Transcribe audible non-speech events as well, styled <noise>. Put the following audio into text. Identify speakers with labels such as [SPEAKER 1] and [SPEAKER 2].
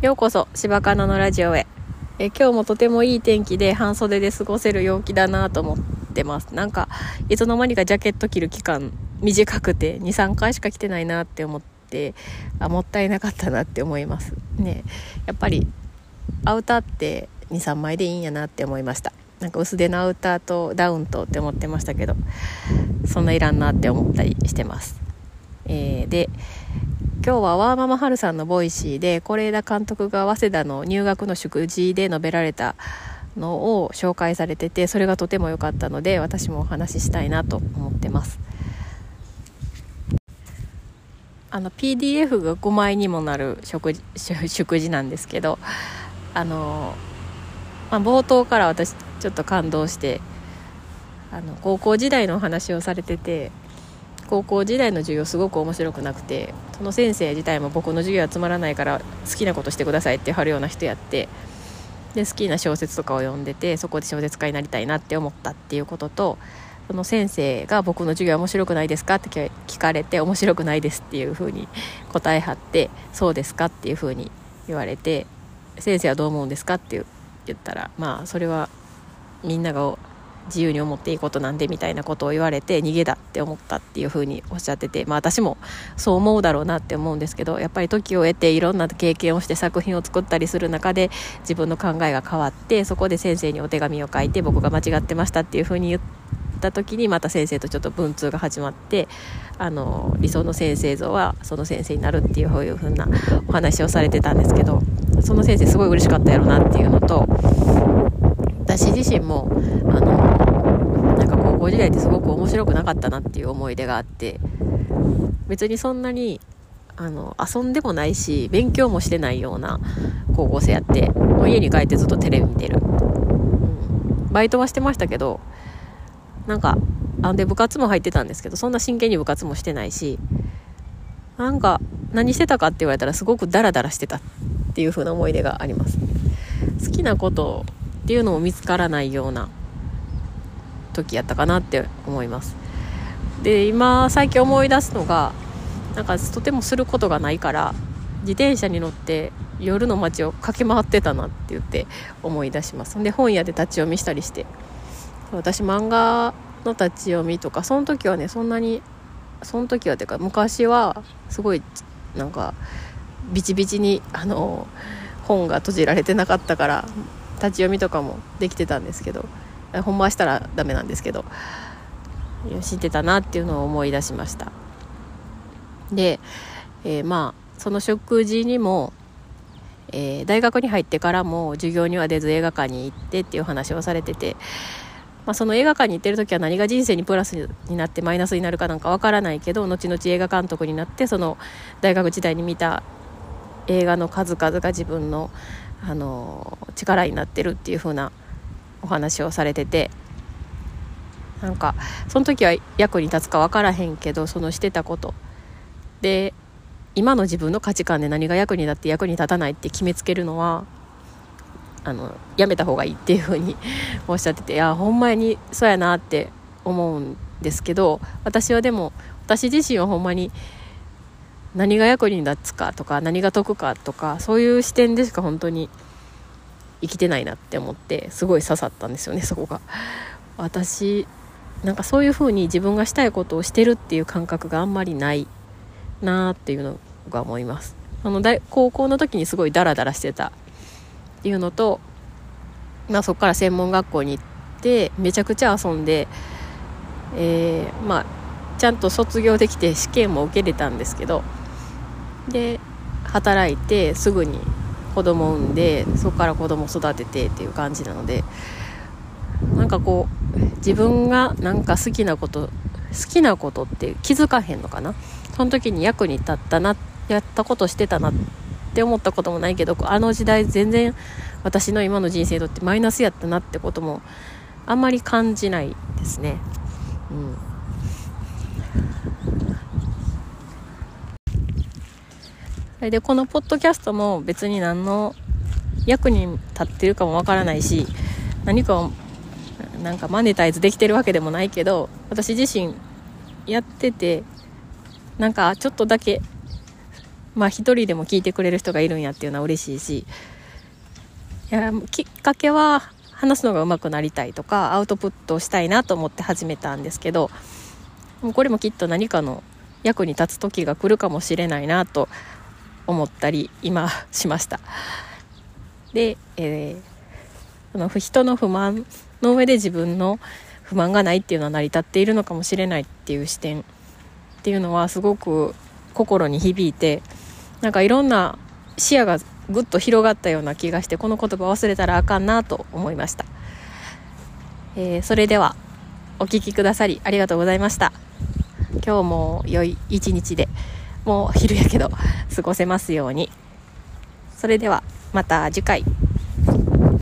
[SPEAKER 1] ようこそ柴かなのラジオへ。え今日もとてもいい天気で半袖で過ごせる陽気だなと思ってます。なんかいつの間にかジャケット着る期間短くて23回しか着てないなって思ってあもったいなかったなって思います。ねやっぱりアウターって23枚でいいんやなって思いました。なんか薄手のアウターとダウンとって思ってましたけどそんないらんなって思ったりしてます。えー、で今日はワーママハルさんのボイシーで是枝監督が早稲田の入学の祝辞で述べられたのを紹介されててそれがとても良かったので私もお話ししたいなと思ってます。あの PDF が5枚にもなる食事 <laughs> 祝辞なんですけどあの、まあ、冒頭から私ちょっと感動してあの高校時代のお話をされてて高校時代の授業すごく面白くなくてその先生自体も僕の授業はつまらないから好きなことしてくださいって貼るような人やってで好きな小説とかを読んでてそこで小説家になりたいなって思ったっていうこととその先生が僕の授業面白くないですかって聞かれて面白くないですっていうふうに <laughs> 答えはってそうですかっていうふうに言われて先生はどう思うんですかって言ったらまあそれはみんなが自由に思っていいことなんでみたいなことを言われて逃げだって思ったっていうふうにおっしゃってて、まあ、私もそう思うだろうなって思うんですけどやっぱり時を得ていろんな経験をして作品を作ったりする中で自分の考えが変わってそこで先生にお手紙を書いて僕が間違ってましたっていうふうに言った時にまた先生とちょっと文通が始まってあの理想の先生像はその先生になるっていうこういうふうなお話をされてたんですけどその先生すごい嬉しかったやろなっていうのと私自身もあのなんか高校時代ってすごく面白くなかったなっていう思い出があって別にそんなにあの遊んでもないし勉強もしてないような高校生やってもう家に帰ってずっとテレビ見てる、うん、バイトはしてましたけどなんかあで部活も入ってたんですけどそんな真剣に部活もしてないしなんか何してたかって言われたらすごくダラダラしてたっていう風な思い出があります。好きなことっていうのも見つからないような時やったかなって思います。で今最近思い出すのがなんかとてもすることがないから自転車に乗って夜の街を駆け回ってたなって言って思い出します。で本屋で立ち読みしたりして私漫画の立ち読みとかその時はねそんなにその時はてか昔はすごいなんかビチビチにあの本が閉じられてなかったから立ち読みとかもできてたんですけど本番したらダメなんですけど知ってたなっていうのを思い出しました。で、えー、まあその食事にも、えー、大学に入ってからも授業には出ず映画館に行ってっていう話をされてて、まあ、その映画館に行ってる時は何が人生にプラスになってマイナスになるかなんかわからないけど後々映画監督になってその大学時代に見た映画の数々が自分のあの力になってるっていう風なお話をされてて。なんかその時は役に立つか分からへんけどそのしてたこと。で今の自分の価値観で何が役に立って役に立たないって決めつけるのはあのやめた方がいいっていう風に <laughs> おっしゃってていやほんまにそうやなって思うんですけど私はでも私自身はほんまに何が役に立つかとか何が得かとかそういう視点でしか本当に生きてないなって思ってすごい刺さったんですよねそこが。私なんかそういう風に自分がしたいことをしてるっていう感覚があんまりないなーっていうのが思います。あの大高校の時にすごいダラダラしてた。っていうのと、まあ、そこから専門学校に行ってめちゃくちゃ遊んで、えー、まあちゃんと卒業できて試験も受けれたんですけどで働いてすぐに子供産んでそこから子供育ててっていう感じなのでなんかこう自分がなんか好きなこと好きなことって気づかへんのかな？その時に役に立ったなやったことしてたなって思ったこともないけどあの時代全然私の今の人生にとってマイナスやったなってこともあんまり感じないですね。うんそれでこのポッドキャストも別に何の役に立ってるかもわからないし何かをなんかマネタイズできてるわけでもないけど私自身やっててなんかちょっとだけまあ一人でも聞いてくれる人がいるんやっていうのは嬉しいしいやきっかけは話すのが上手くなりたいとかアウトプットをしたいなと思って始めたんですけどこれもきっと何かの役に立つ時が来るかもしれないなと思ったり今しました。で、えー、その人の不満の上で自分の不満がないっていうのは成り立っているのかもしれないっていう視点っていうのはすごく心に響いてなんかいろんな視野がぐっと広がったような気がしてこの言葉忘れたらあかんなと思いました、えー、それではお聴きくださりありがとうございました。今日も良い一日でもう昼やけど過ごせますように。それではまた次回。